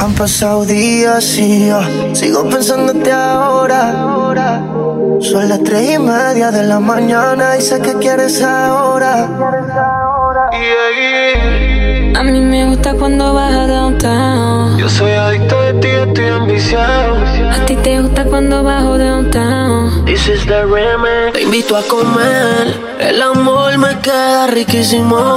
Han pasado días y yo sigo pensándote ahora. Son las tres y media de la mañana y sé que quieres ahora. A mí me gusta cuando vas a downtown. Yo soy adicto de ti, estoy ambiciado. A ti te gusta cuando bajo downtown. This is the remix. Te invito a comer. El amor me queda riquísimo.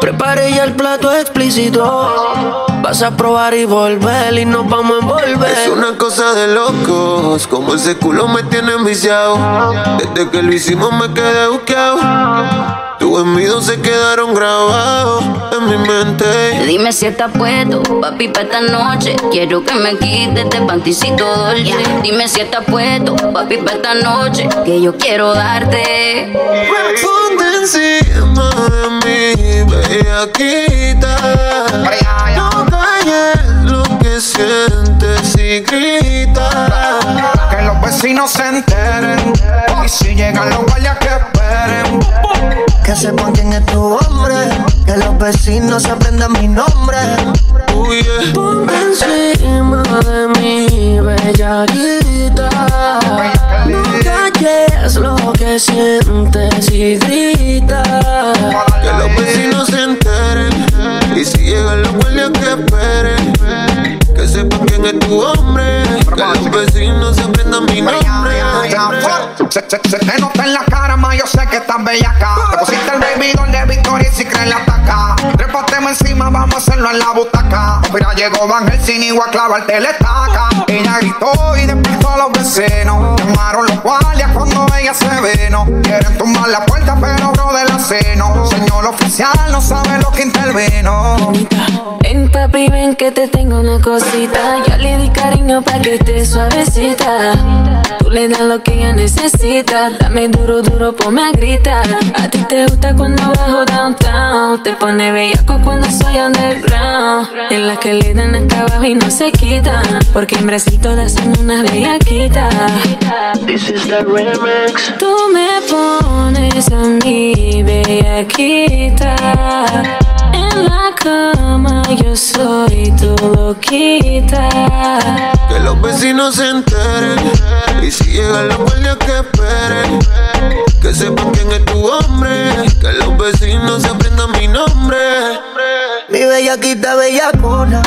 Prepare ya el plato explícito. Vas a probar y volver y nos vamos a envolver. Es una cosa de locos, como ese culo me tiene enviciado. Desde que lo hicimos me quedé buqueado. Tus envidios se quedaron grabados en mi mente. Dime si estás puesto, papi, para esta noche. Quiero que me quites este panticito dolce. Dime si estás puesto, papi, para esta noche. Que yo quiero darte. Ponte encima de mí, bellaquita. No que sientes y grita. Que los vecinos se enteren. Y si llegan los guardias que esperen. Que sepan quién es tu hombre. Que los vecinos aprendan mi nombre. Ponte encima de mí, bellaquita. No calles lo que sientes y grita. Que los vecinos se enteren. Y si llegan los guardias que esperen. Que sepan quién es tu hombre. Que los vecinos aprendan mi nombre. Se, se, se te nota en la cara, ma, yo sé que estás bellaca. Te pusiste el baby de Victoria y si crees la ataca. Trépateme encima, vamos a hacerlo en la butaca. Mira, llegó Van Helsing y voy a clavarte la estaca. Ella gritó y despertó a los vecinos. Llamaron los guardias cuando ella se veno. Quieren tumbar la puerta, pero bro de la seno. Señor oficial, no sabe lo que interveno. Ven papi, ven que te tengo una cosita. Yo le di cariño pa' que esté suavecita. Tú le das lo que ella necesita. Dame duro, duro, ponme a gritar. A ti te gusta cuando bajo downtown. Te pone bellaco cuando soy underground. En la que le dan hasta abajo y no se quitan. Porque en Brasil todas son unas bellaquitas. This is the remix. Tú me pones a mí bellaquita. En la cama yo soy tu loquita. Que los vecinos se enteren. Y si llegan los guardias que esperen. Que sepan quién es tu hombre. Que los vecinos se aprendan mi nombre. Mi bellaquita bellacona.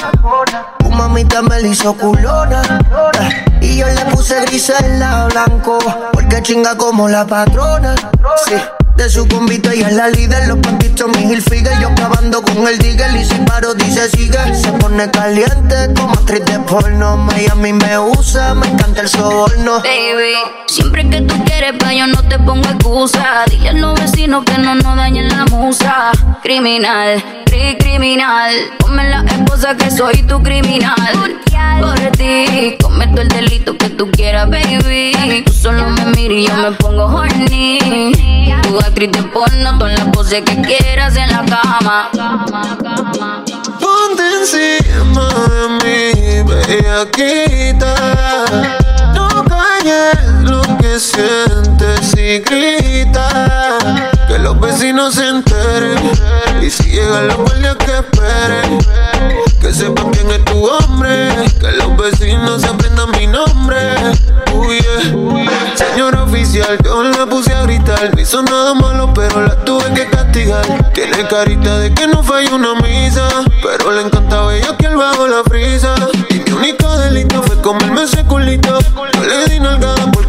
Tu mamita me la hizo culona. Y yo le puse gris en la blanco. Porque chinga como la patrona. Sí. De su convito y es la líder, los pantitos mi Hilfiger Yo acabando con el digger. Y si paro dice sigue Se pone caliente como actriz de porno. Miami me usa, me encanta el soborno. Baby, siempre que tú quieres pa' yo no te pongo excusa. Dile a los vecinos que no nos dañen la musa. Criminal, cri criminal. Ponme la esposa que soy tu criminal. Por ti, cometo el delito que tú quieras, baby. Tú solo me miras y yo me pongo horny actriz de porno, todas las poses que quieras en la cama. Ponte encima de mí, bellaquita Calles lo que sientes y grita. Que los vecinos se enteren. Y si llegan los guardias que esperen. Que sepan quién es tu hombre. Que los vecinos aprendan mi nombre. Uy, yeah. Señor oficial, yo la puse a gritar. No hizo nada malo, pero la tuve que castigar. Tiene carita de que no falló una misa. Pero le encantaba ella que él bajo la frisa. Y mi único delito fue comerme ese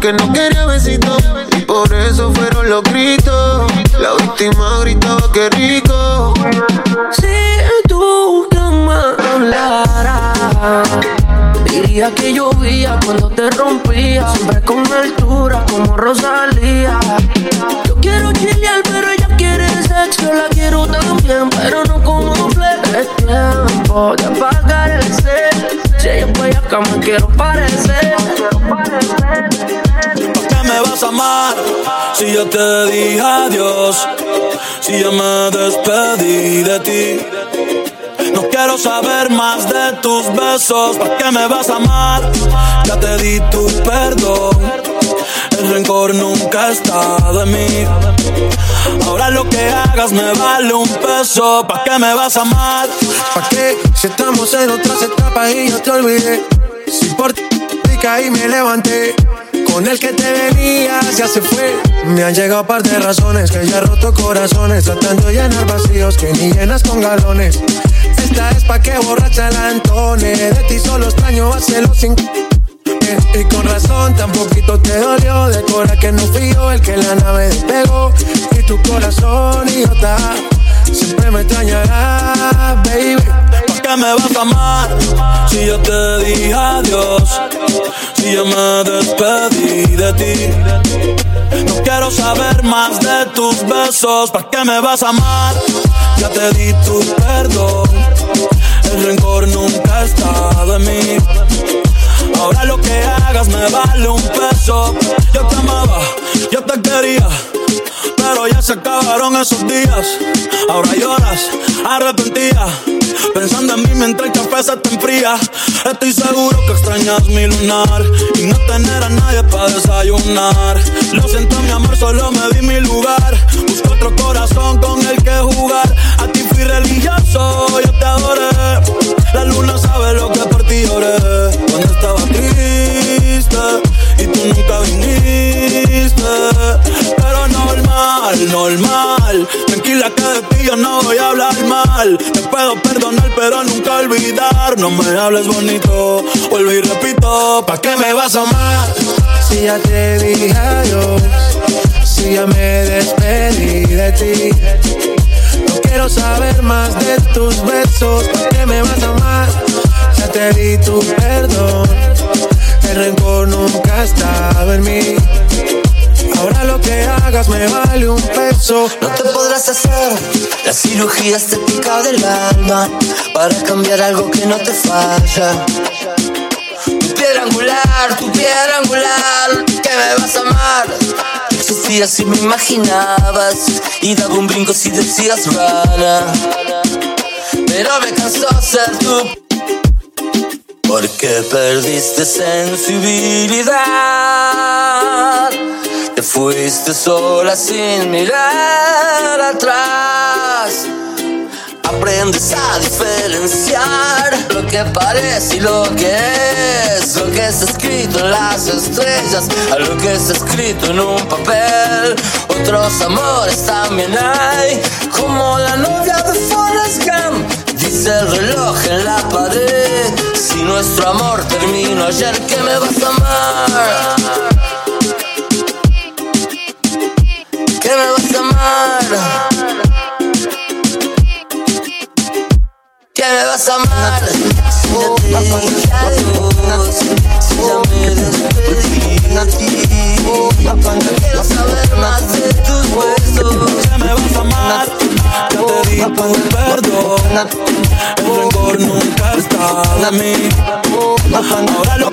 porque no quería besito Y por eso fueron los gritos. La víctima gritaba que rico Si tú que me Diría que llovía cuando te rompía. Siempre con altura como Rosalía. Yo quiero chilear pero ella sexo La quiero también pero no como Es tiempo de apagar el cel Si ella es acá me quiero parecer qué me vas a amar si yo te dije adiós? Si ya me despedí de ti. No quiero saber más de tus besos. ¿Para qué me vas a amar? Ya te di tu perdón. El rencor nunca ha estado en mí. Ahora lo que hagas me vale un peso. ¿Pa' qué me vas a amar? ¿Pa' qué? Si estamos en otras etapas y yo te olvidé. Si por ti caí me levanté. Con el que te venías ya se fue. Me han llegado par de razones que ya roto corazones. Tratando de llenar vacíos que ni llenas con galones. Esta es pa' que borracha la entone. De ti solo extraño hacerlo sin. Y con razón tan poquito te dolió. De cora que no fui yo el que la nave despegó. Y tu corazón idiota Siempre me extrañará, baby. ¿Por qué me vas a amar? Si yo te dije adiós Si yo me despedí de ti. No quiero saber más de tus besos. ¿Para qué me vas a amar? Ya te di tu perdón. El rencor nunca ha estado en mí Ahora lo que hagas me vale un peso. Yo te amaba, yo te quería. Pero ya se acabaron esos días. Ahora lloras, arrepentida. Pensando en mí mientras el café se te enfría. Estoy seguro que extrañas mi lunar. Y no tener a nadie para desayunar. Lo siento, mi amor, solo me di mi lugar. Busco otro corazón con el que jugar. A ti religioso, yo te adoré. La luna sabe lo que por ti lloré. Cuando estaba triste y tú nunca viniste. Pero normal, normal. Tranquila que de ti yo no voy a hablar mal. Te puedo perdonar, pero nunca olvidar. No me hables bonito, vuelvo y repito. ¿Pa' qué me vas a amar? Si ya te dije adiós, si ya me despedí de ti. Quiero saber más de tus besos, ¿Por qué me vas a amar? Ya te di tu perdón, el rencor nunca estaba en mí. Ahora lo que hagas me vale un peso. No te podrás hacer la cirugía estética del alma para cambiar algo que no te falla. Tu piedra angular, tu piedra angular, que me vas a amar existías si me imaginabas. Y daba un brinco si decías rana. Pero me cansó ser tú. Porque perdiste sensibilidad. Te fuiste sola sin mirar atrás aprendes a diferenciar lo que parece y lo que es, lo que está escrito en las estrellas, a lo que está escrito en un papel. Otros amores también hay, como la novia de Forrest Gump. Dice el reloj en la pared, si nuestro amor terminó ayer, ¿qué me vas a amar? ¿Qué me vas a amar? Que me vas a amar. De Quiero saber más de tus huesos. Que me vas a amar. Ya te di tu perdón. El rencor nunca está en mí. Ahora lo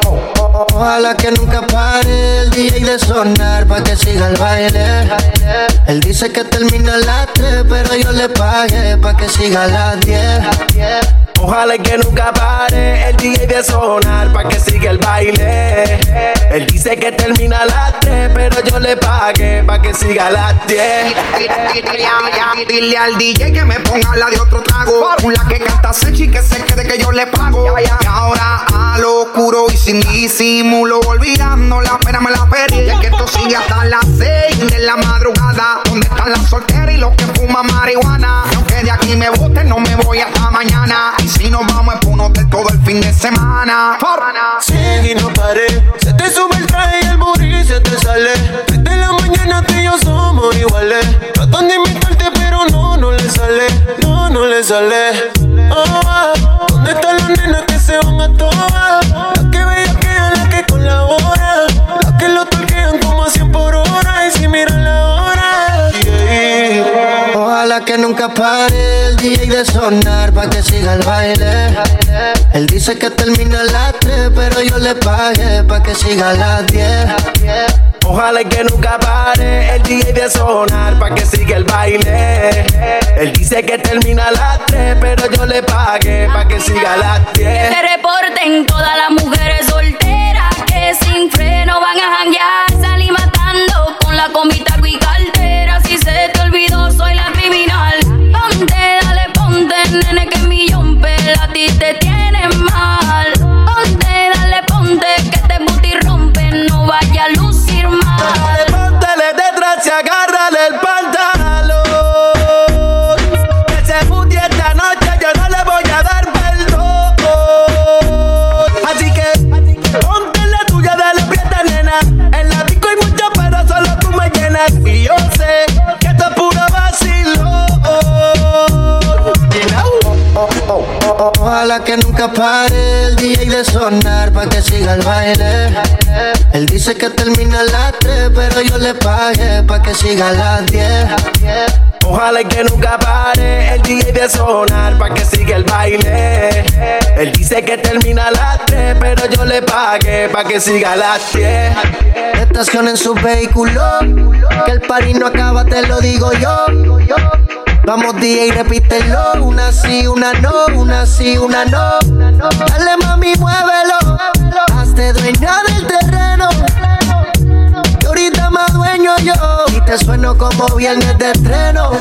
Ojalá que nunca pare el DJ de sonar pa' que siga el baile. Él dice que termina a las 3, pero yo le pagué pa' que siga a las 10. Ojalá que nunca pare el DJ de sonar pa' que siga el baile. Él dice que termina a las 3, pero yo le pagué pa' que siga a las 10. Dile al DJ que me ponga la de otro trago. La que canta Sechi que se quede que yo le pago. Y ahora a lo oscuro y sin disimulo, olvidando la pena me la perdí. Y que esto sigue hasta las 6 de la madrugada. ¿Dónde están las solteras y los que fuman marihuana? aunque de aquí me boten, no me voy hasta mañana. Si nos vamos es un hotel todo el fin de semana. Sigue y no paré. Se te sube el traje y el booty se te sale. Desde la mañana tú y yo somos iguales. Tratan de imitarte, pero no, no le sale. No, no le sale. Oh, ¿Dónde están las nenas que se van a todas? Las que que con la hora. Las que lo toquean como a 100 por hora. Y si miran la hora. que nunca pare el DJ de sonar pa' que siga el baile. Él dice que termina a las 3, pero yo le pagué pa' que siga a las 10. Ojalá que nunca pare el DJ de sonar pa' que siga el baile. Él dice que termina a las 3, pero yo le pagué pa' que siga a las 10. Que se reporten todas las mujeres solteras sin freno van a janguear. Salí matando con la comita y. Si se te olvidó, soy la criminal. Ponte, dale, ponte, nene, que mi yompe a ti te tiene mal. Ojalá que nunca pare el DJ de sonar pa' que siga el baile. Él dice que termina a las 3, pero yo le pagué pa' que siga a las 10. Ojalá que nunca pare el DJ de sonar pa' que siga el baile. Él dice que termina a las 3, pero yo le pagué pa' que siga a las 10. Estacionen su vehículo, que el party no acaba, te lo digo yo. Vamos DJ, repítelo, una sí, una no, una sí, una no. Dale mami, muévelo, hazte dueña del terreno. Ahorita más dueño yo, y te sueno como viernes de estreno.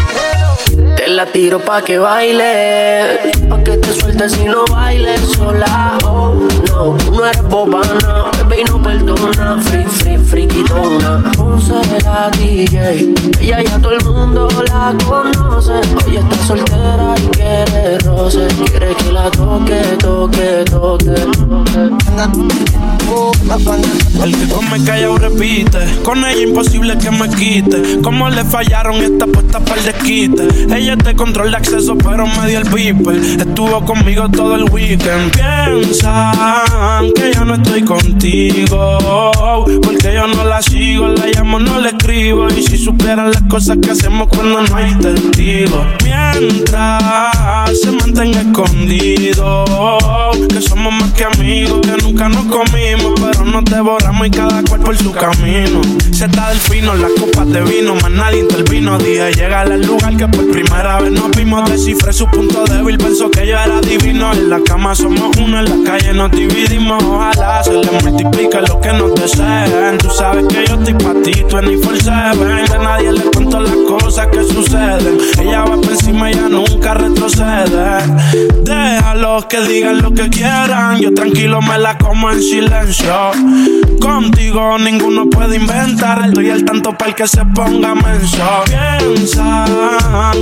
Te la tiro pa' que baile, pa' que te sueltes y no bailes sola. Oh, no, tú no eres bobana, bebé y no perdona. Free, free, friquitona. Puse la DJ, ella ya todo el mundo la conoce. Hoy está soltera y quiere roce, quiere que la toque, toque, toque. El que come callado repite, con ella imposible que me quite. Como le fallaron esta puesta para el desquite. Ella te control de acceso, pero me dio el piper. Estuvo conmigo todo el weekend. Piensan que yo no estoy contigo, porque yo no la sigo, la llamo, no le escribo. Y si supieran las cosas que hacemos cuando no hay testigos. Mientras se mantenga escondido, que somos más que amigos, que nunca nos comimos, pero nos devoramos y cada cual por su camino. Se está del fino, las copas de vino, más nadie intervino. Dije llegar al lugar que por primera vez nos vimos. Descifré su punto débil, pensó que yo era divino. En la cama somos uno, en la calle nos dividimos. Ojalá se le multiplique lo que nos deseen. Tú sabes que yo estoy pa' ti, 24-7. A nadie le cuento las cosas que suceden. Ella va por encima, ella nunca retrocede. Déjalos que digan lo que quieran. Yo tranquilo me la como en silencio. Contigo ninguno puede inventar. Estoy al tanto para el que se ponga menso. Piensan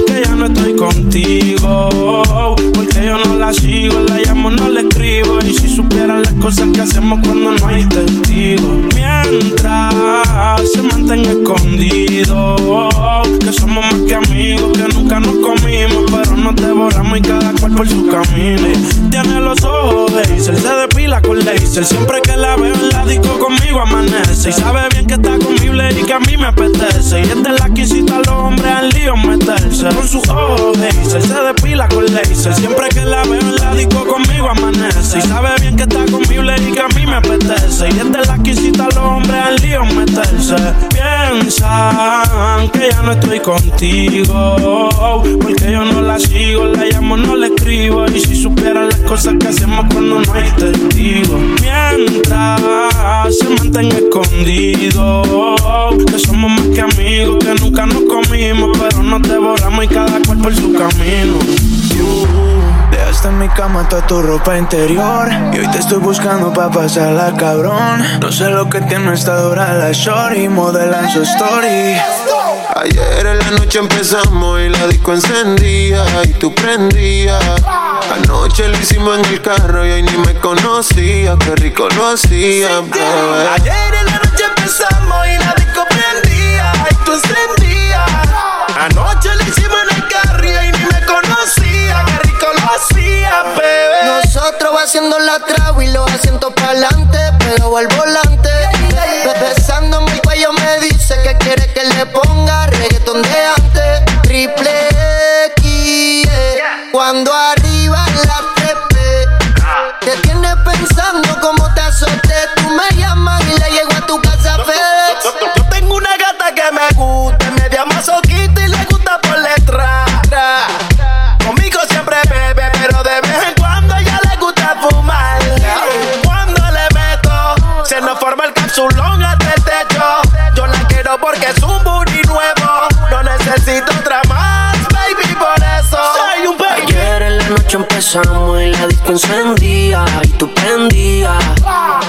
que ya no estoy contigo. Porque yo no la sigo, la llamo, no le escribo. Y si supieran las cosas que hacemos cuando no hay testigos. Mientras se mantenga escondido. Que somos más que amigos, que nunca nos comimos. Pero nos devoramos y cada cual por su camino. Tiene los ojos de se depila con laser. Siempre que la veo en la disco conmigo amanece. Y sabe bien que está conmigo y que a mí me apetece. Y es la que incita a los hombres al lío meterse. Con sus ojos se depila con laser. Siempre que la veo en la disco conmigo amanece. Y sabe bien que está conmigo y que a mí me apetece. Y es la que incita a los hombres al lío meterse. Piensan que ya no estoy contigo. Porque yo no la sigo, la llamo, no le escribo. Y si supieran las cosas que hacemos cuando no hay testigos. Mientras se mantenga escondido. Que somos más que amigos, que nunca nos comimos. Pero nos devoramos y cada cual por su camino. Dejaste en mi cama toda tu ropa interior Y hoy te estoy buscando pa' pasarla cabrón No sé lo que tiene esta dura la shorty Modelan su story Ayer en la noche empezamos y la disco encendía y tú prendías. Anoche lo hicimos en el carro y hoy ni me conocía, qué rico lo hacía, bebé. Ayer en la noche empezamos y la disco prendía y tú encendías. Anoche lo hicimos en el carro y hoy ni me conocía, qué rico lo hacía, bebé. Nosotros va haciendo la trago y los asientos para adelante, pero al volante. Besándome que ponga reggaeton de y la disco encendía y tú prendías.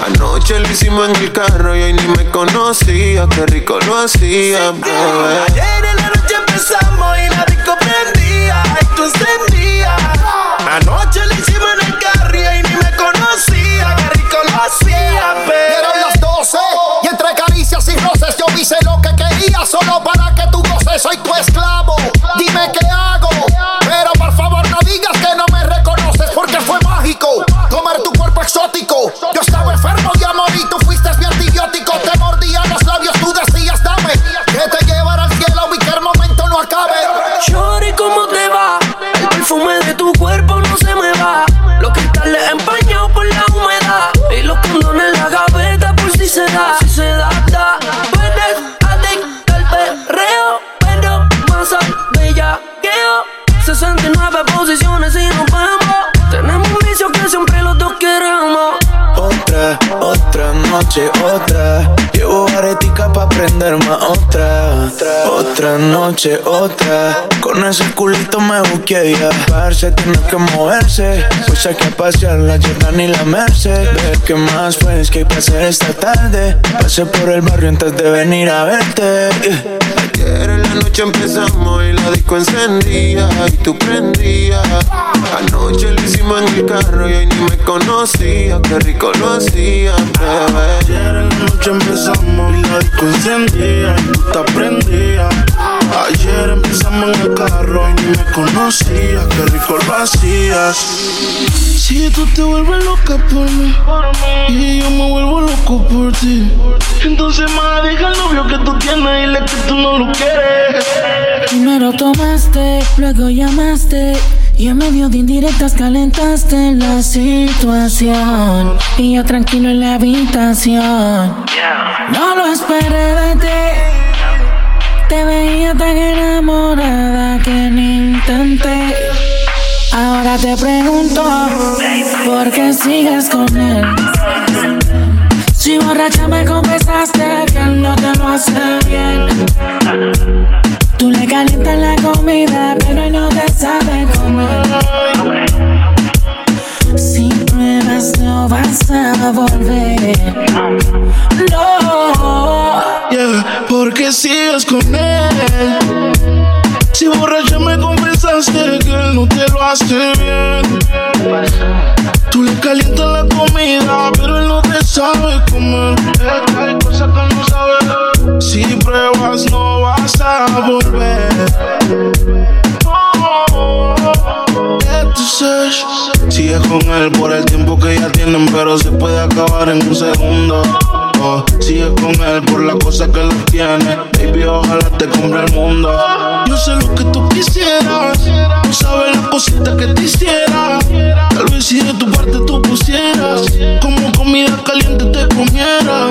Anoche lo hicimos en el carro y hoy ni me conocía. Qué rico lo hacía, bebé. Ayer en la noche empezamos y la disco prendía y tú encendías. Anoche lo hicimos en el carro y hoy ni me conocía. Qué rico lo hacía, bebé. Eran las 12 y entre caricias y roces yo hice lo que quería solo para que tú goces. Soy tu esclavo. Dime qué hago. Noche, otra. Con ese culito me busqué ya. Parce, tiene que moverse. Pues hay que pasear la Jordan y la Merced. Ver qué más pues que hay que hacer esta tarde. Pasé por el barrio antes de venir a verte. Ayer en la noche empezamos y la disco encendía y tú prendías. Anoche lo hicimos en el carro y hoy ni me conocía. Qué rico lo hacía, bebé. Ayer en la noche empezamos y la disco encendía y tú te prendías. Ayer empezamos en el carro y ni me conocías, qué rico lo hacías. Si tú te vuelves loca por mí y yo me vuelvo loco por ti, entonces más deja el novio que tú tienes y le que tú no lo quieres. Primero tomaste, luego llamaste. Y en medio de indirectas calentaste la situación. Y yo tranquilo en la habitación. No lo esperé. Te veía tan enamorada que ni intenté. Ahora te pregunto, ¿por qué sigues con él? Si borracha me confesaste que él no te lo hace bien. Tú le calientas la comida, pero él no te sabe comer. Porque sigues con él. Si borracha me confesaste que él no te lo hace bien. Tú le calientas la comida, pero él no te sabe comer. Hay cosas que no sabe. Si pruebas, no vas a volver. Sigues con él por el tiempo que ya tienen, pero se puede acabar en un segundo. Sigues con él por la cosa que lo tiene. Baby, ojalá te compre el mundo. Yo sé lo que tú quisieras. Tú sabes las cositas que te hiciera. Tal vez si de tu parte tú pusieras. Como comida caliente te comiera.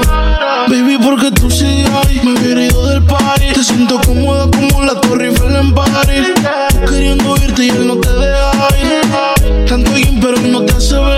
Baby, porque tú sigues ahí. Me hubiera ido del party. Te siento cómoda como la Torre Eiffel en París. Queriendo irte y él no te deja ir. Tanto bien, pero no te hace venir,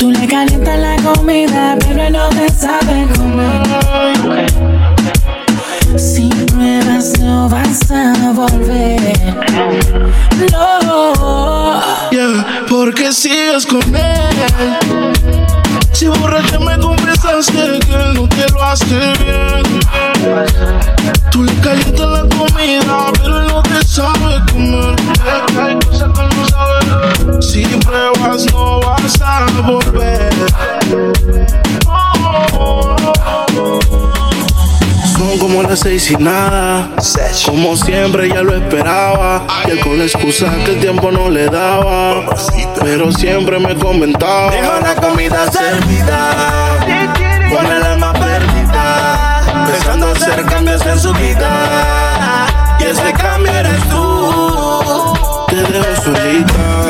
Tú le calientas la comida, pero él no te sabe comer. Si pruebas no vas a volver. No. Yeah, porque sigues con él. Si borracha me confesaste que no te lo hace bien. Tú le calientas la comida, pero él no te sabe dejas no vas a volver. Son como las seis y nada. Como siempre ya lo esperaba. Y él con la excusa que el tiempo no le daba. Pero siempre me comentaba. Dejo la comida servida. Con el alma perdida. Pensando hacer cambios en su vida. Y ese cambio eres tú. Te dejo solita.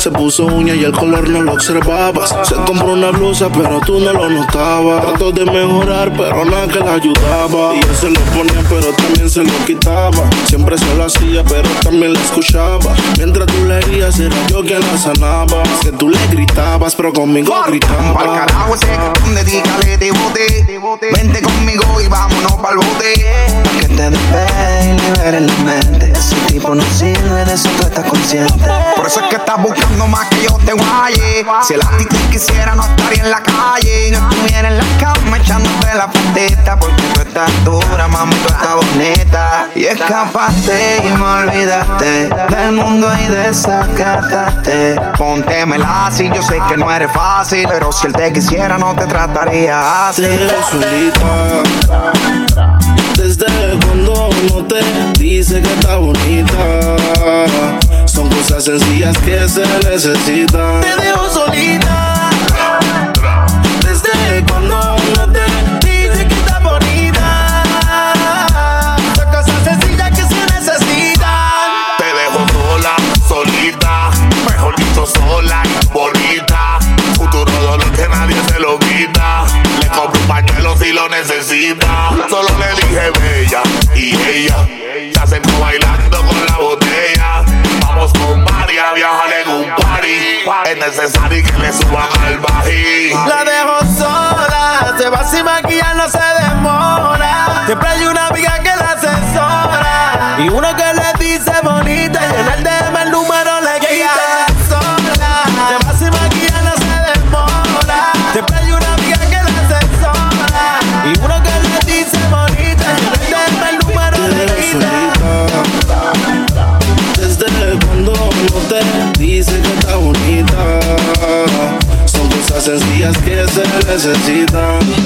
Se puso uña y el color no lo observabas. Se compró una blusa, pero tú no lo notabas. Trató de mejorar, pero nada que la ayudaba. Y él se lo ponía, pero también se lo quitaba. Siempre se lo hacía, pero también la escuchaba. Mientras tú le herías, era yo quien la sanaba. Es que tú le gritabas, pero conmigo Pa'l gritaba. carajo ese donde dígale de bote. Vente conmigo y vámonos pa'l bote. Que te despegue y libere la mente. Ese tipo no sirve, de eso tú estás consciente. Por eso es que estás buscando más que yo te guaye. Si el actitud quisiera, no estaría en la calle. No estuviera en la cama echándote la patita. Porque tú estás dura, mami, tú estás bonita. Y escapaste y me olvidaste del mundo y desacataste. Póntemela así, yo sé que no eres fácil. Pero si él te quisiera, no te trataría así. Solita. Desde cuando uno te dice que está bonita. Son cosas sencillas que se necesitan. Te dejo solita. Desde cuando uno te dice que está bonita. Son cosas sencillas que se necesitan. Te dejo sola, solita, mejor dicho sola y bonita. Futuro dolor que nadie se lo quita. Le compro un pañuelo si lo necesita. Solo le dije bella y ella se acercó bailando viajar en un party. Es necesario que le suban al bají. La dejo sola, se va sin maquillar, no se demora. Siempre hay una amiga que la asesora. Y uno que le necesitan.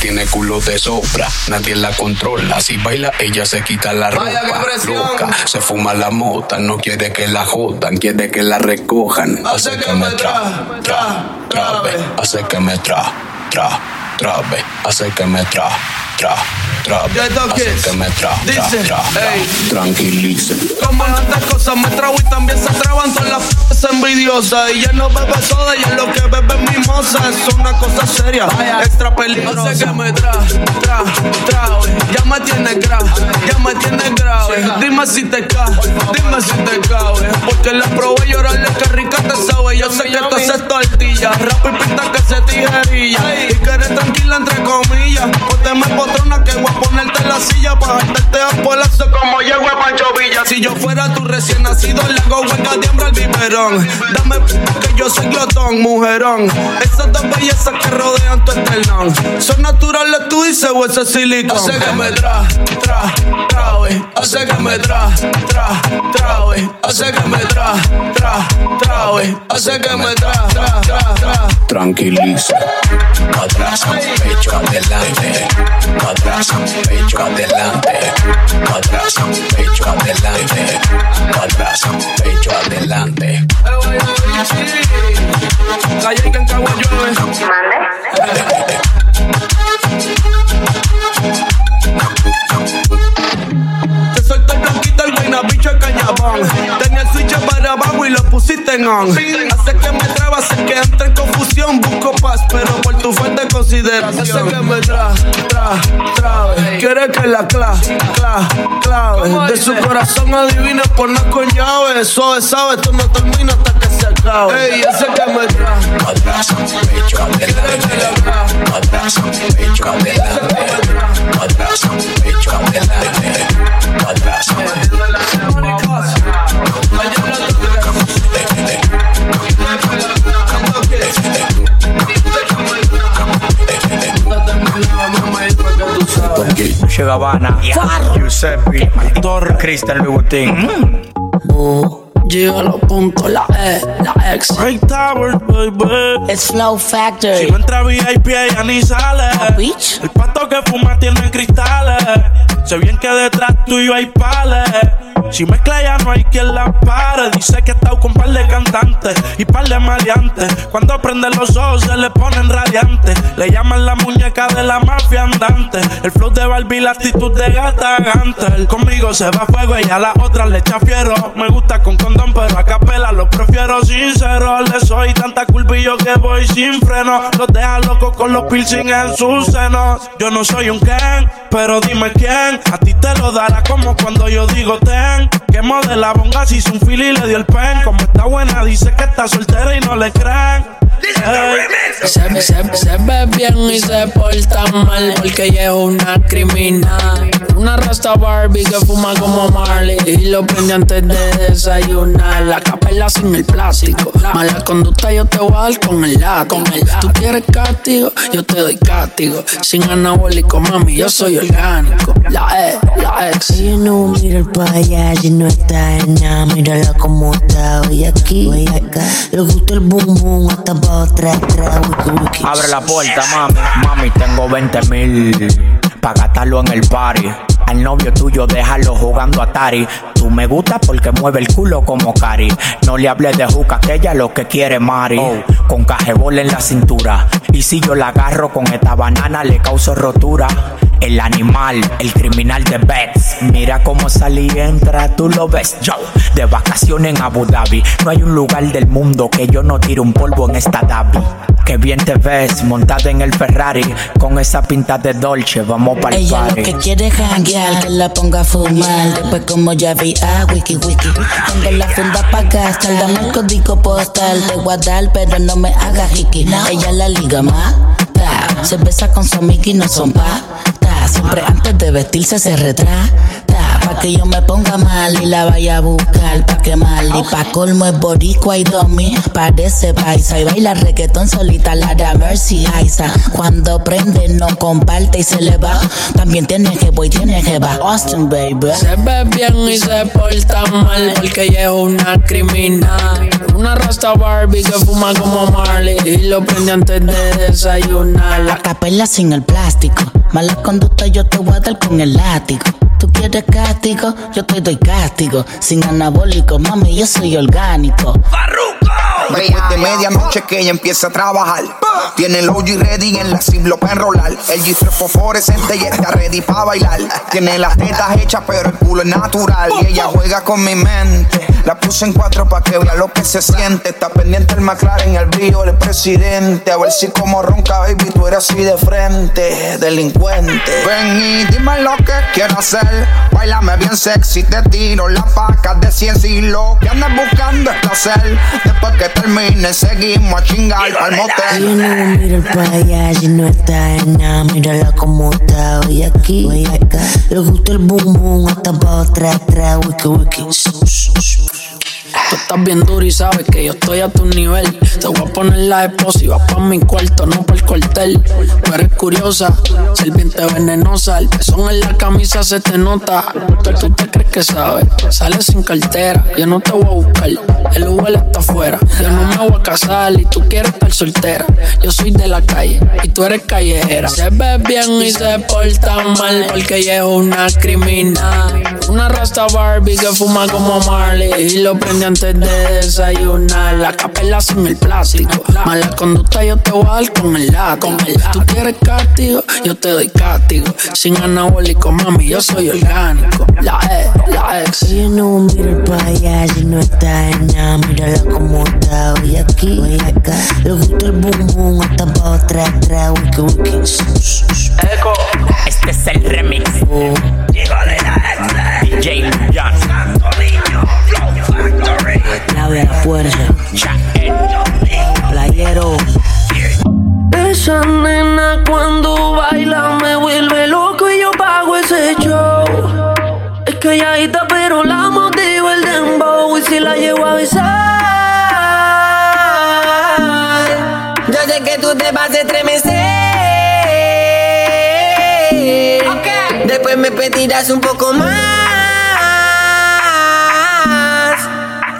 Tiene culo de sobra, nadie la controla. Si baila, ella se quita la ropa. Loca, se fuma la mota, no quiere que la jodan, quiere que la recojan. Hace que me tra, tra, trabe, hace que me tra, tra, trabe, hace que me tra, tra trap, hace que me tra, tra, tra, tranquilice. Como en estas cosas me trago y también se traban todas las f envidiosas. Y ya no bebe soda y es lo que bebe mimosa. Es una cosa seria, extra peligrosa. Hace que me tra, tra, tra, ya me tiene grave, ya me tiene grave. Dime si te cae, dime si te cabe. Porque la probé llorarle que rica te sabe. Yo sé que tú haces tortilla, rap y pinta que se tijerilla. Y que eres tranquila entre comillas. Ponte me potrona que voy a ponerte en la silla para darte a polazo como llego a Pancho Villa. Si yo fuera tu recién nacido, le hago huelga de hambre al biberón. Dame que yo soy glotón, mujerón. Esas dos bellezas que rodean tu esternón. Son naturales, tú dices, o ese silicón. Hace que me tra, tra, tra, Hace que me tra, tra, tra, Hace que me tra, tra, tra, Hace que me tra, tra, tra, tra. Tranquiliza. Atrás, pecho adelante. Atrás, pecho adelante. Atrás, pecho adelante. Atrás, pecho adelante. Calle bicho, el cañabón. Tenía el switch para abajo y lo pusiste en on. Hace que me traba, hace que entre en confusión. Busco paz, pero por tu fuerte consideración. Hace que me tra, tra, trabe. Quiere que la cla, cla, clave. De su corazón adivina no con llave. Suave, sabe, esto no termina hasta que se acabe. Ey, hace que me tra. Atrás, pecho adelante. Atrás, pecho adelante. Atrás, pecho adelante. Atrás. Che Gabbana, Giuseppe, Torre, Cristian Louboutin. Llega los puntos, la E, la X. Break Tower, baby. It's Flow Factory. Si no entra VIP, ella ni sale. Bitch. El pato que fuma tiene cristales. Sé bien que detrás tuyo hay pales. Si mezcla ya no hay quien la pare. Dice que está con par de cantantes y par de maleantes. Cuando prende los ojos se le ponen radiantes. Le llaman la muñeca de la mafia andante. El flow de Barbie, la actitud de gata Gantel. Conmigo se va a fuego y a la otra le echa fiero. Me gusta con condón, pero a capela lo prefiero sincero. Le soy tanta yo que voy sin freno. Los deja locos con los piercing en sus senos. Yo no soy un Ken, pero dime quién. A ti te lo dará como cuando yo digo ten. Que modela bonga si hizo un fili y le dio el pen. Como está buena, dice que está soltera y no le creen. Se, se, se ve bien y se porta mal porque ella es una criminal. Una rasta Barbie que fuma como Marley y lo prende antes de desayunar. La capela sin el plástico. Mala conducta yo te voy a dar con el látigo. Tú quieres castigo, yo te doy castigo. Sin anabólico, mami, yo soy orgánico. La E, la X. Ella no mira para allá, y no está en nada. Mírala como está, hoy aquí, hoy acá. Le gusta el boom boom, hasta pa' wiki, wiki. Abre la puerta, mami. Mami, tengo 20 mil. Pa' gastarlo en el party. Al novio tuyo déjalo jugando Atari. Tú me gusta porque mueve el culo como Cari. No le hables de juca, que ella lo que quiere Mari. Con cajebol en la cintura. Y si yo la agarro con esta banana, le causo rotura. El animal, el criminal de Bex. Mira cómo salí y entra, tú lo ves. Yo, de vacaciones en Abu Dhabi. No hay un lugar del mundo que yo no tire un polvo en esta Dhabi. Que bien te ves, montada en el Ferrari. Con esa pinta de Dolce, vamos para el Ella lo party. que quiere janguear, que la ponga a fumar. Después como ya vi, ah, wiki wiki. Tengo la funda pa' gastar, dame el código postal. Te a dar, pero no me hagas hiki. Ella la liga más. Se besa con su amiga y no son pa. Siempre antes de vestirse se retrata. Pa' que yo me ponga mal y la vaya a buscar pa' quemar. Y pa' colmo es boricua y domi, parece paisa. Y baila reggaetón solita, la de Mercy Isa. Cuando prende no comparte y se le va. También tiene que voy, tiene que va. Austin, baby. Se ve bien y se porta mal porque ella es una criminal. Una rasta Barbie que fuma como Marley y lo prende antes de desayunar. La capela sin el plástico. Mala conducta yo te voy a dar con el látigo. Tú quieres yo te doy castigo. Sin anabólico, mami, yo soy orgánico. Después de medianoche que ella empieza a trabajar. Tiene el OG ready en la ciblo para enrolar. El G3 fosforescente y está ready para bailar. Tiene las tetas hechas, pero el culo es natural. Y ella juega con mi mente. La puse en cuatro para que vea lo que se siente. Está pendiente el McLaren, el brillo del presidente. A ver si como ronca, baby, tú eres así de frente. Delincuente. Ven y dime lo que quiero hacer. Bailame bien sexy, te tiro las pacas de cien y lo que andas buscando es placer. Después que termine, seguimos a chingar al motel. Y no mira para allá si no está en nada. Mírala como está hoy aquí, hoy acá. Le gusta el boom boom, hasta pa' atrás, atrás, wiki wiki. Tú estás bien duro y sabes que yo estoy a tu nivel. Te voy a poner la esposa y vas pa' mi cuarto, no pa' el cuartel. Tú eres curiosa, serpiente venenosa. El pezón en la camisa se te nota. Tú te crees que sabes. Sales sin cartera, yo no te voy a buscar. El Uber está afuera. Yo no me voy a casar y tú quieres estar soltera. Yo soy de la calle y tú eres callejera. Se ve bien y se porta mal porque ella es una criminal. Una rasta Barbie que fuma como Marley y lo prende antes de desayunar. La capela sin el plástico. Mala conducta yo te voy a dar con el látigo. Tú quieres castigo, yo te doy castigo. Sin anabólico, mami, yo soy orgánico. La E, la ex. Ella no mira para allá si no está en nada. Mírala como está hoy aquí, hoy acá. Le gusta el boom boom, hasta pa' atrás, atrás, wiki wiki. Echo. Este es el remix. Llegó de la DJ Johnson. Clave a la fuerza. Playero. Esa nena cuando baila me vuelve loco y yo pago ese show. Es que ella está pero la motivo el dembow y si la llevo a besar. Yo sé que tú te vas a estremecer. Después me pedirás un poco más.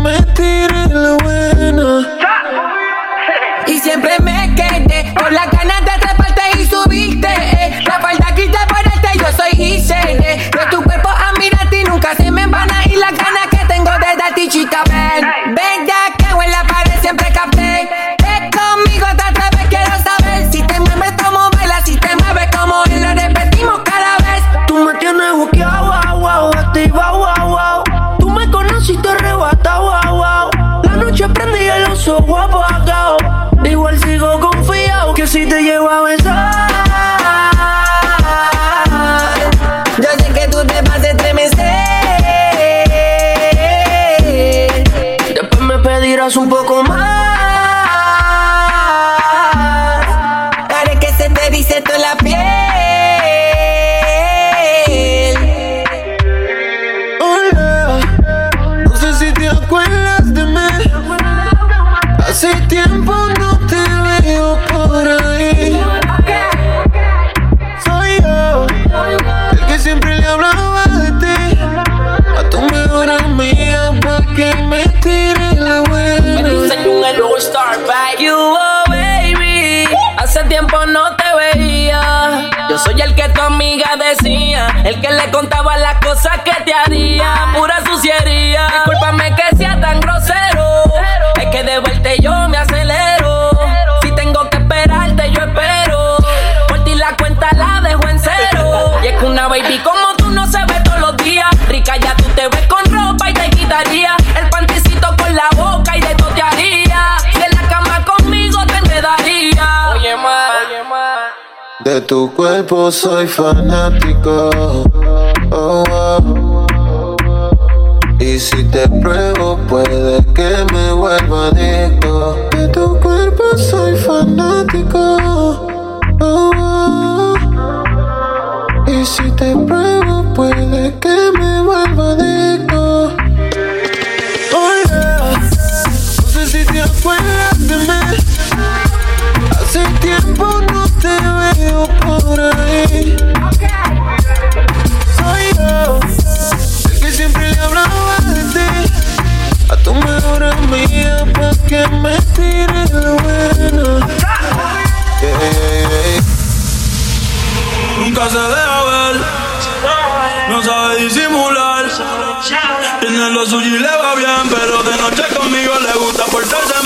Me tire la buena. Y siempre me quedé con las ganas de treparte y subirte. Eh. La falta quita ponerte, yo soy higiene. De tu cuerpo a mirarte y nunca se me van a ir las ganas que tengo de darte chica. Ven, De tu cuerpo soy fanático. Y si te pruebo, puede que me vuelva adicto. No sabe disimular. Tiene lo suyo y le va bien, pero de noche conmigo le gusta portarse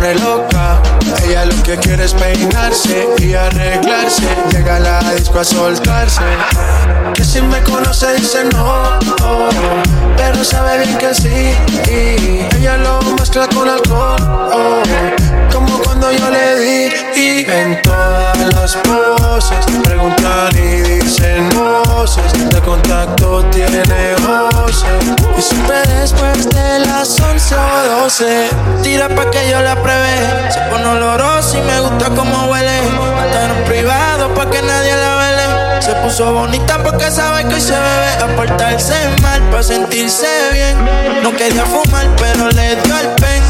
pone loca. Ella lo que quiere es peinarse y arreglarse. Llega a la disco a soltarse. Que si me conoce dice no, pero sabe bien que sí. Ella lo mezcla con alcohol, oh, como cuando yo le di. Y en todas las poses preguntan y dicen voces. De contacto tiene voces. Y siempre después de las 11 12, Tira pa' que yo la pruebe. Se pone olorosa y me gusta como huele. Estar en privado pa' que nadie la vele. Se puso bonita porque sabe que hoy se bebe. A portarse mal pa' sentirse bien. No quería fumar, pero le dio el pen.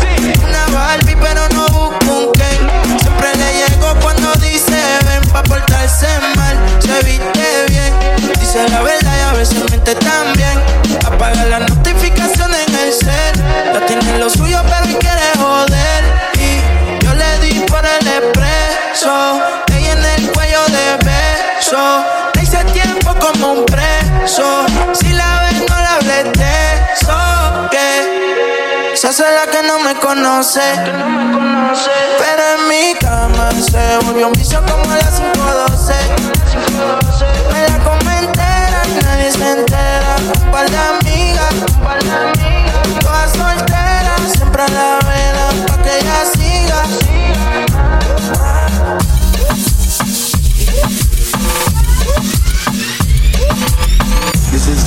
Una Barbie, pero no busco un Ken. Siempre le llego cuando dice ven pa' portarse mal. Se viste bien. Dice la verdad y a veces miente también. Apaga las notificaciones en el cel. Ya tiene lo suyo, pero quiere joder. Y yo le di por el expreso. Ella en el cuello de beso. Le hice tiempo como un preso. Si la ves, no la hables de eso. Que se hace la que no me conoce. Pero en mi cama se volvió un vicio como a las 5.12. Me la come entera y nadie se entera. Un par de amigas, todas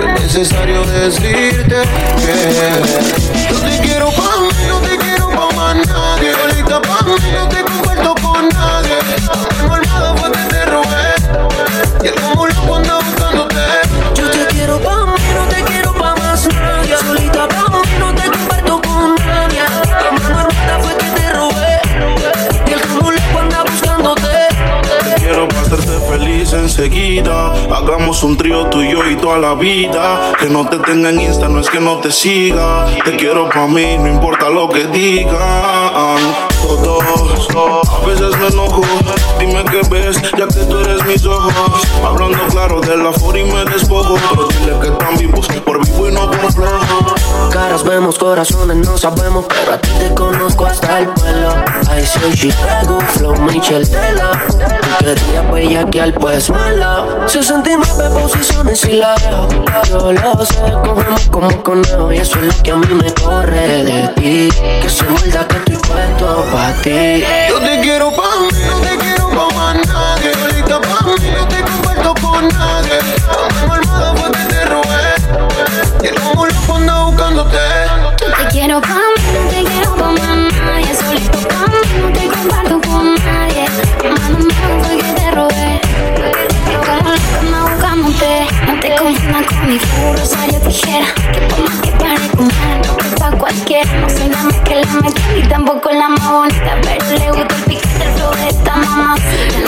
Es necesario decirte que yo te quiero pa' mí, no te quiero pa' más nadie. Solita pa' mí, no te Hagamos un trío tú y yo y toda la vida. Que no te tenga en Insta, no es que no te siga. Te quiero pa' mí, no importa lo que digan. A veces me enojo. Dime qué ves, ya que tú eres mis ojos. Hablando claro de la for y me despojo. Pero dile que están vivos, por vivo y no por flojo. Caras vemos, corazones no sabemos, pero a ti te conozco hasta el pelo. I soy Chicago, Flow, Michelle Tela. Tú querías bellaquear, pues mala. 69 posiciones y la dejo. Yo lo sé, cogemos como conejo. Y eso es lo que a mí me corre de ti. Que se muerda que estoy puesto pa' ti. Yo te quiero pa' mí, no te quiero pa' más nadie. Solita pa' mí, no te comparto con nadie. La mano armada fue que te robé. Y el como loco anda buscándote. Yo te quiero pa' mí, no te quiero pa' más nadie. Solito pa' mí, no te comparto con nadie. Mano, mano, fue que te robé. Yo como ando buscándote. No te confundas con mi furro, rosario, tijera. Que por más que pare con mal, no es pa' cualquiera. No soy la y tampoco la más bonita. Pero le gusta el piquete, flow de esta mamá.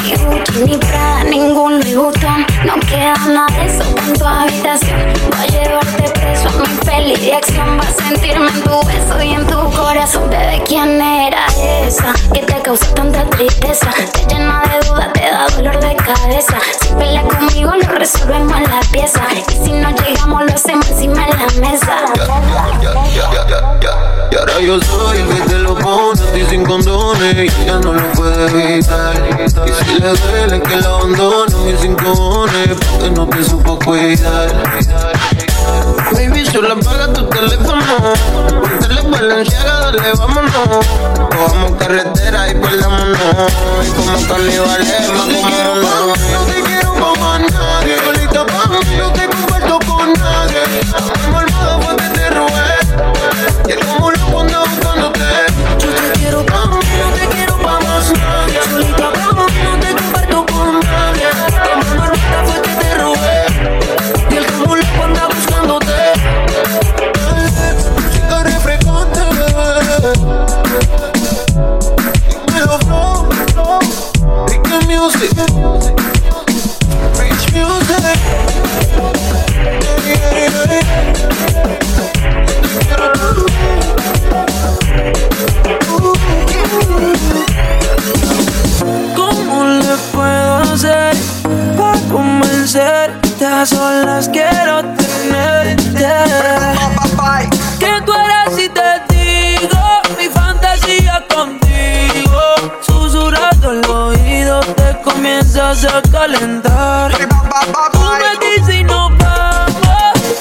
Ni Gucci, ni Prada, ningún Louis Vuitton. No queda nada de eso en tu habitación. Voy a llevarte preso a mi peli de acción. Vas a sentirme en tu beso y en tu corazón. Bebé, ¿quién era esa? Que te causó tanta tristeza. Te llena de dudas, te da dolor de Si pelea conmigo, lo resolvemos en la pieza. Y si no llegamos, lo hacemos encima de la mesa. Y ahora yo soy el que te lo pone a ti sin condones y ella no lo puede evitar. Y si le duele que la abandone, mis cinco porque no te supo cuidar. Baby, solo apaga tu teléfono. Balenciaga, dale, vámonos. Cojamos carretera y perdámonos. Y como carnivales, más como no. No te quiero pa' más nadie, solita pa' mí, no te comparto con nadie. A solas quiero tenerte. Que tú eres y te digo mi fantasía contigo. Susurrando el oído te comienzas a calentar. Tú me dices y nos vamos,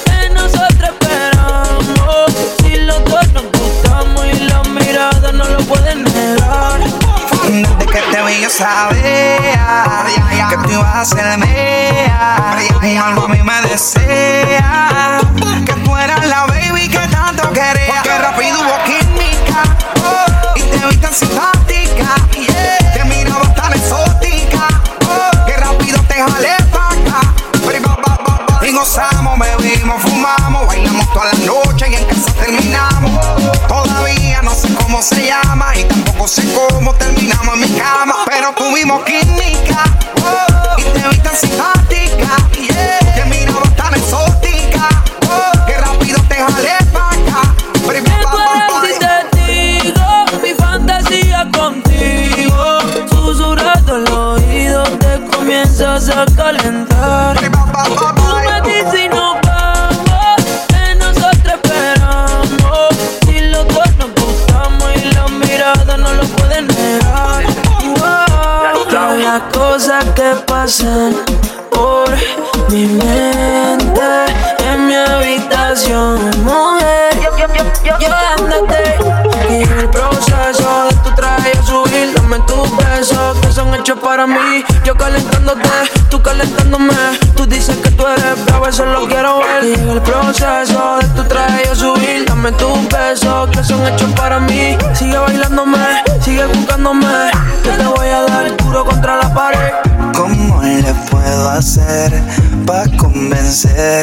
que nosotros esperamos. Si los dos nos gustamos y la mirada no lo pueden negar. Desde que te vi yo sabía que tú ibas a ser mía. Y algo a mí me desea que tú eras la baby que tanto quería. Porque rápido hubo química oh, y te vi tan simpática. yeah. Te miraba tan exótica oh, que rápido te jalé pa' acá. Y gozamos, bebimos, fumamos, bailamos toda la noche y en casa terminamos. Todavía no sé cómo se llama y tampoco sé cómo terminamos en mi cama. Pero tuvimos química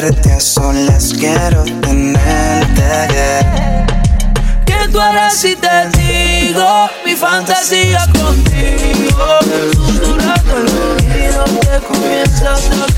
convencerte? A solas quiero tenerte. ¿Qué tú harás si te digo mi fantasía contigo? Susurrando el oído te comienzas a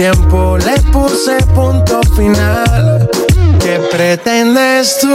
tiempo le puse punto final. ¿Qué pretendes tú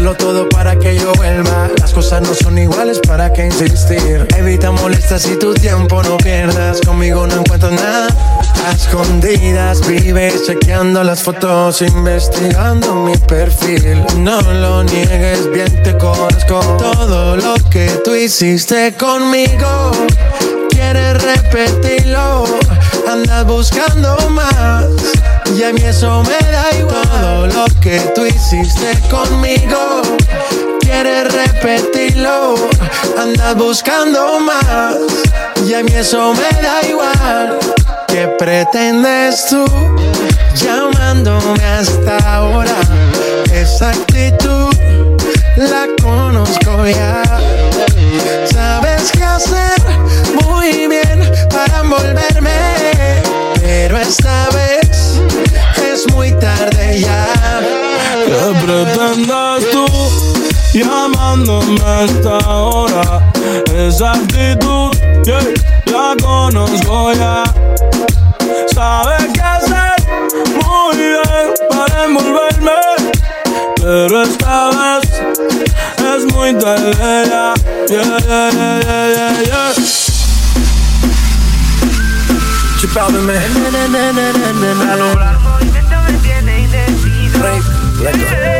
hacerlo todo para que yo vuelva. Las cosas no son iguales, ¿para qué insistir? Evita molestas y tu tiempo no pierdas. Conmigo no encuentras nada. A escondidas vives chequeando las fotos, investigando mi perfil. No lo niegues, bien te conozco. Todo lo que tú hiciste conmigo, quieres repetirlo. Andas buscando más. Y a mí eso me da igual. Todo lo que tú hiciste conmigo, quieres repetirlo. Andas buscando más. Y a mí eso me da igual. ¿Qué pretendes tú llamándome hasta ahora? Esa actitud la conozco ya. Sabes qué hacer muy bien para envolverme, pero esta vez llamándome a esta hora? Esa actitud, yeah, la conozco ya. Sabes qué hacer muy bien para envolverme. Pero esta vez es muy tarde ya. Yeah, yeah, yeah, yeah, yeah, yeah. Chip out de me. Siempre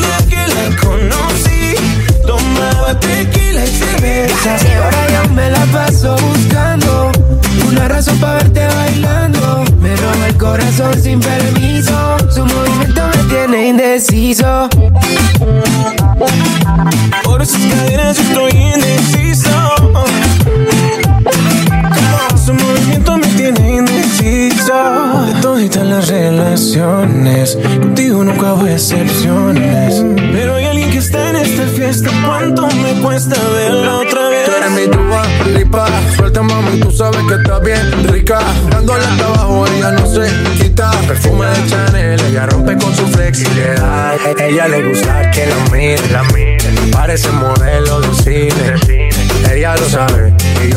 Tequila y cerveza. Y ahora yo me la paso buscando una razón para verte bailando. Me roba el corazón sin permiso, su movimiento me tiene indeciso. Por esas cadenas yo estoy indeciso. Su movimiento me tiene indeciso. De todas las relaciones, contigo nunca hubo excepciones. Pero esta fiesta. ¿Cuánto me cuesta verla otra vez? Tú eres mi tuba, lipa. Suelta, mami, tú sabes que está bien rica. Dándole hasta abajo, ella no se quita. Perfume de Chanel, ella rompe con su flexibilidad. Ella le gusta que la mire, la mire. Parece modelo de cine. Ella lo sabe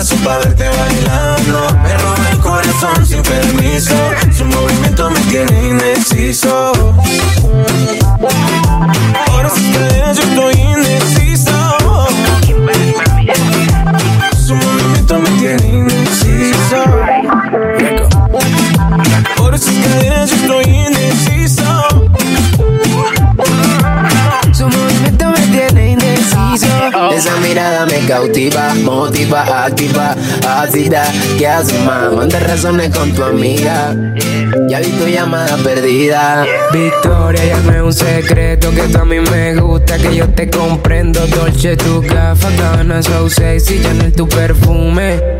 Razón para verte bailando. Me roba el corazón sin permiso. Su movimiento me tiene indeciso. Sus cadenas yo estoy indeciso. Su movimiento me tiene indeciso. Por cadenas yo estoy indeciso. Indeciso. Esa mirada me cautiva, motiva, activa, ácida. ¿Qué haces, más? Manda razones con tu amiga. Ya vi tu llamada perdida. Victoria, ya no es un secreto que tú a mí me gusta, que yo te comprendo. Dolce, tu gafas, ganas, so sexy, Chanel, tu perfume.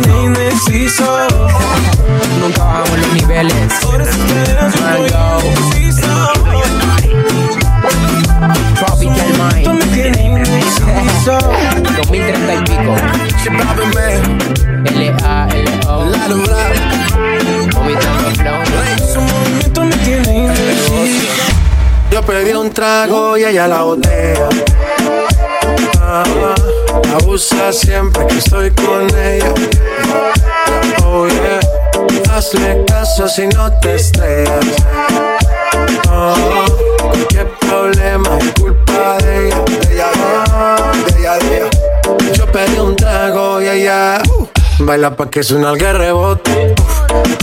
tiene indeciso. Nunca bajamos los niveles. Por yo estoy indeciso. Tropical Tú me Mind. tienes indeciso. 2030 y pico. L-A-L-O. Vomitando flow. Su movimiento me tiene indeciso. Yo pedí un trago y ella la botea. Ah, ah, abusa siempre que estoy con ella. Oh yeah, hazle caso si no te estrellas. Oh, qué problema es culpa de ella, de ella, de ella, de ella. Yo pedí un trago y ella uh, baila pa' que suena el rebote.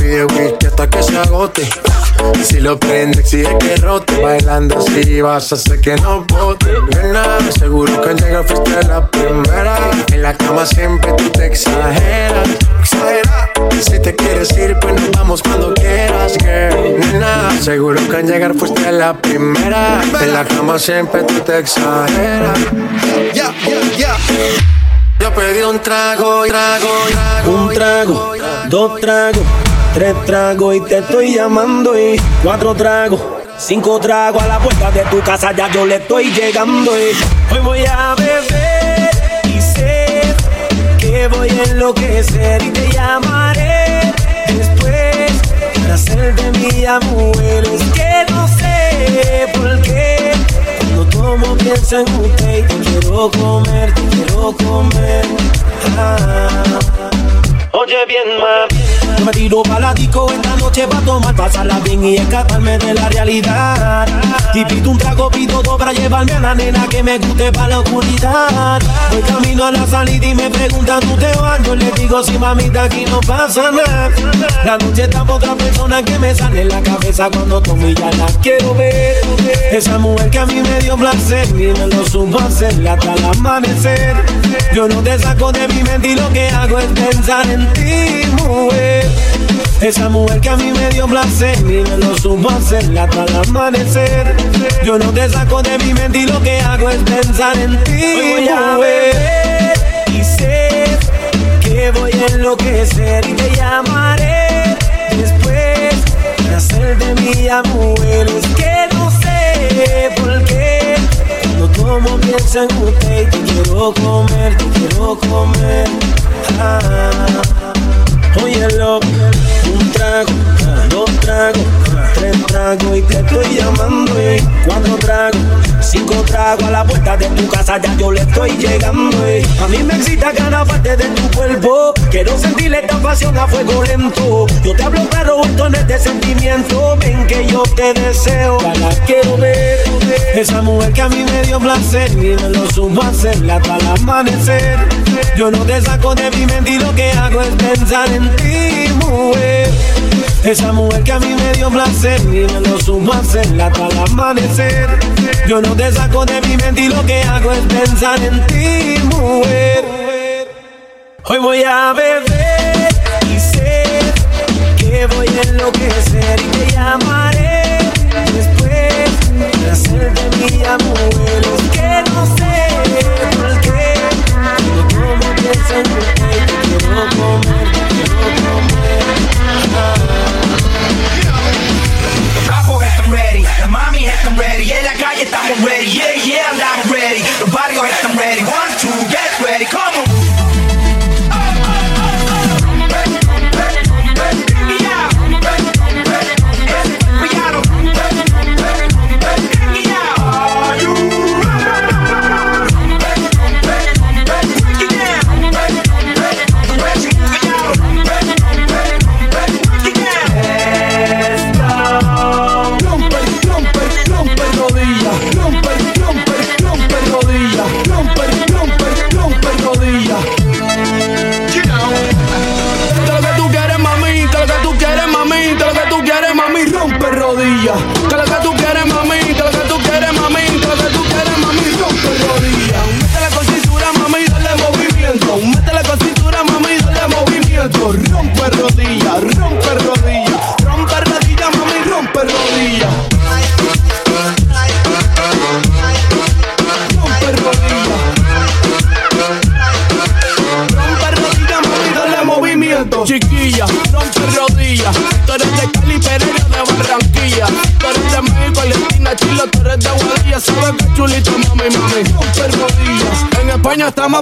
Pide whisky hasta que se agote. Si lo prende, exige que rote. Bailando así vas a hacer que no bote. Nena, seguro que al llegar fuiste la primera. En la cama siempre tú te exageras. Exagera. Si te quieres ir, pues nos vamos cuando quieras, girl. Nena, seguro que al llegar fuiste la primera. En la cama siempre tú te exageras. Ya, ya, ya. Yo pedí un trago, trago, trago. Un trago, dos tragos, tres tragos y te estoy llamando y cuatro tragos, cinco tragos a la puerta de tu casa ya yo le estoy llegando y hoy voy a beber y sé que voy a enloquecer y te llamaré después para hacer de mi mujer es que no sé por qué cuando tomo pienso en usted y te quiero comer, quiero comer. Ah. Oye bien, mami, yo me tiro pa' la disco esta noche pa' tomar, pasarla bien y escaparme de la realidad. Y pido un trago, pido dos para llevarme a la nena que me guste pa' la oscuridad. Voy camino a la salida y me preguntan, ¿tú te vas? Yo le digo, sí, mamita, aquí no pasa nada. La noche está por otra persona que me sale en la cabeza cuando tomo y ya la quiero ver. Esa mujer que a mí me dio placer y me lo supo hacer hasta el amanecer. Yo no te saco de mi mente y lo que hago es pensar en ti, mujer. Esa mujer que a mí me dio placer y me lo supo hacer hasta el amanecer. Yo no te saco de mi mente y lo que hago es pensar en ti, Hoy voy a beber y sé que voy a enloquecer y te llamaré después para hacer de mi mujer. Es que no sé por qué No tomo piensa en te quiero comer, te quiero comer. Ah, óyelo, un trago, dos tragos, y te estoy llamando. Eh. Cuatro tragos, cinco tragos a la puerta de tu casa ya yo le estoy llegando. Eh. A mí me excita cada parte de tu cuerpo. Quiero sentirle esta pasión a fuego lento. Yo te hablo claro, tones de sentimiento. Ven que yo te deseo, la quiero ver. Esa mujer que a mí me dio placer y me lo supo hacer hasta el amanecer. Yo no te saco de mi mente y lo que hago es pensar en ti, mujer. Esa mujer que a mí me dio placer y me lo supo hacer hasta el amanecer. Yo no te saco de mi mente y lo que hago es pensar en ti, mujer. Hoy voy a beber y sé que voy a enloquecer y te llamaré después de hacer de mi amor. Es que no sé por qué, pero como pienso en ti, te quiero comer, la mami están ready, en la calle estamos ready, yeah, yeah, andamos ready, los barrios están ready, one, two, get ready, come on.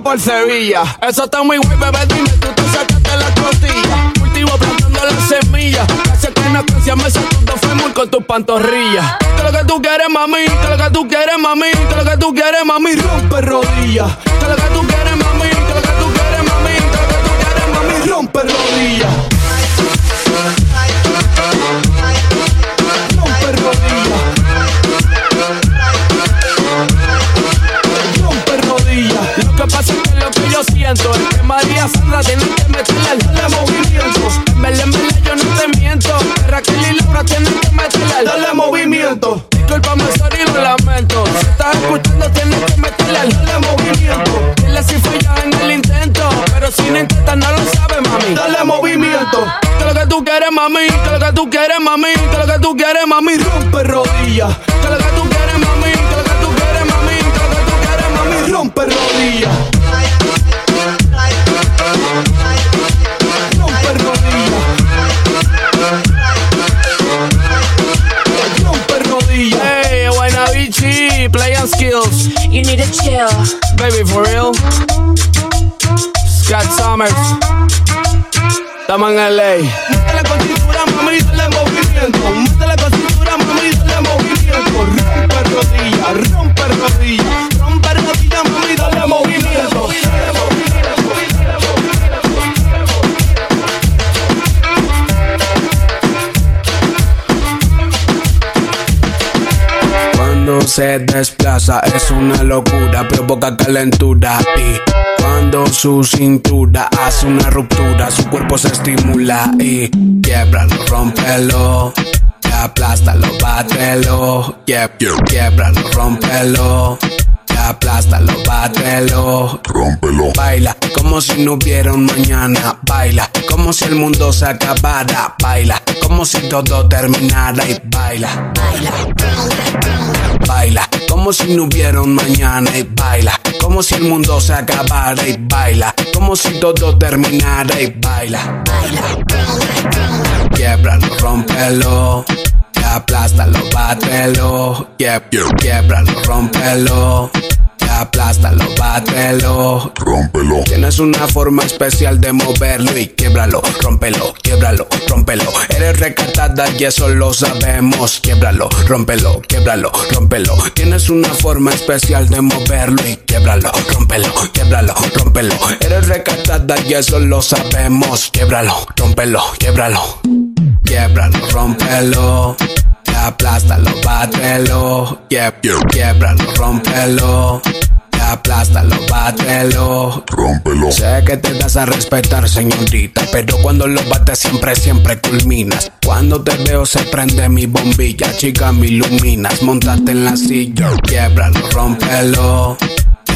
Por Sevilla. Eso está muy guay, bebé, dime, tú te sacaste la costilla. Cultivo plantando las semillas. Hace que no canción me sacudo fémur con tus pantorrillas. Que lo que tú quieres, mami, que lo que tú quieres, mami, que lo que tú quieres, mami, rompe rodillas. Mami. Rompe rodillas. Que lo que tú quieres, mami. Que lo que tú quieres, mami. Que lo que tú quieres, mami. Rompe rodillas. Rompe rodillas. Rompe rodillas. Hey, Guaynabichi, play and skills. You need to chill. Baby, for real. Scott Summers. Estamos en LA. Métele con cintura, mami, dale movimiento. Rodilla, rompe rodilla. Rompe rodilla, mami, dale movimiento. Cuando se desplaza es una locura, provoca calentura y cuando su cintura hace una ruptura, su cuerpo se estimula y quiebralo, rómpelo. Aplástalo, bátelo, Quieb- quiebralo, rómpelo. Aplástalo, bátelo, rómpelo. Baila como si no hubiera un mañana. Baila como si el mundo se acabara. Baila como si todo terminara y baila. Baila como si no hubiera un mañana y baila como si el mundo se acabara y baila como si todo terminara y baila. Quiebralo, rómpelo. Aplástalo, bátelo, quiebralo, rómpelo aplástalo, bátelo, rómpelo. Tienes una forma especial de moverlo y quiebralo, rómpelo, quiebralo, rómpelo. Eres recatada y eso lo sabemos. Quiebralo, rómpelo, quiebralo, rómpelo. Tienes una forma especial de moverlo y quiebralo, rómpelo, quiebralo, rómpelo. Eres recatada y eso lo sabemos. Quiebralo, rómpelo, quiebralo. Quiebralo, rómpelo aplástalo, bátelo, quiebralo, rómpelo. Aplástalo, bátelo, rómpelo. Sé que te das a respetar, señorita, pero cuando lo bates siempre, siempre culminas. Cuando te veo se prende mi bombilla, chica, me iluminas. Montate en la silla, quiebralo, rómpelo.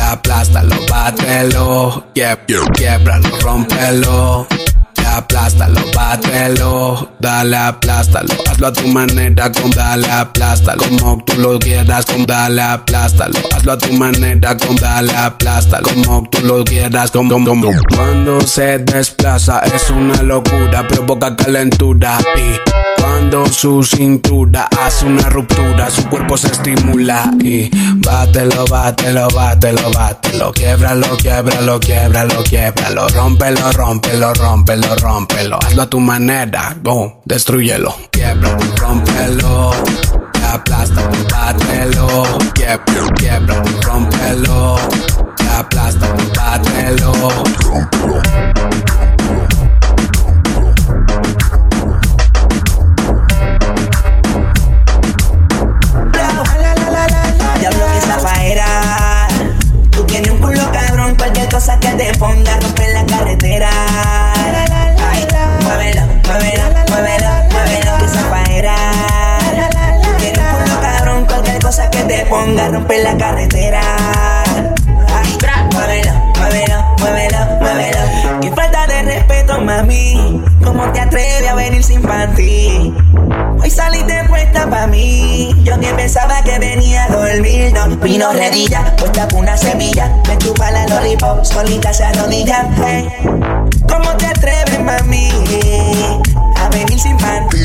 Aplástalo, bátelo, quiebralo, rómpelo aplástalo, bátelo, dale, aplástalo, hazlo a tu manera, con dale, aplástalo, como tú lo quieras, con dale, aplástalo, hazlo a tu manera, con dale, aplástalo, como tú lo quieras, con, con, con. Cuando se desplaza es una locura, provoca calentura y cuando su cintura hace una ruptura, su cuerpo se estimula y bátelo, bátelo, bátelo, bátelo, quiebralo, quiebralo, quiebralo, quiebralo, rómpelo, rómpelo, rómpelo, rómpelo, hazlo a tu manera, go, destruyelo, quiebralo, rómpelo, aplástalo, bátelo, quiebralo, quiebralo, rómpelo, aplástalo, bátelo, rómpelo. Cosa que te ponga a romper la carretera. Ay, muévelo, muévelo, muévelo, muévelo, que esa faera. Tiene un cabrón, cualquier cosa que te ponga a romper la carretera. mami. ¿Cómo te atreves a venir sin panty? Hoy saliste puesta pa' mí. Yo ni pensaba que venía a dormir. No, vino redilla, puesta con una semilla. Me chupa la lollipop, solita se arrodilla. Hey. ¿Cómo te atreves, mami? A venir sin panty.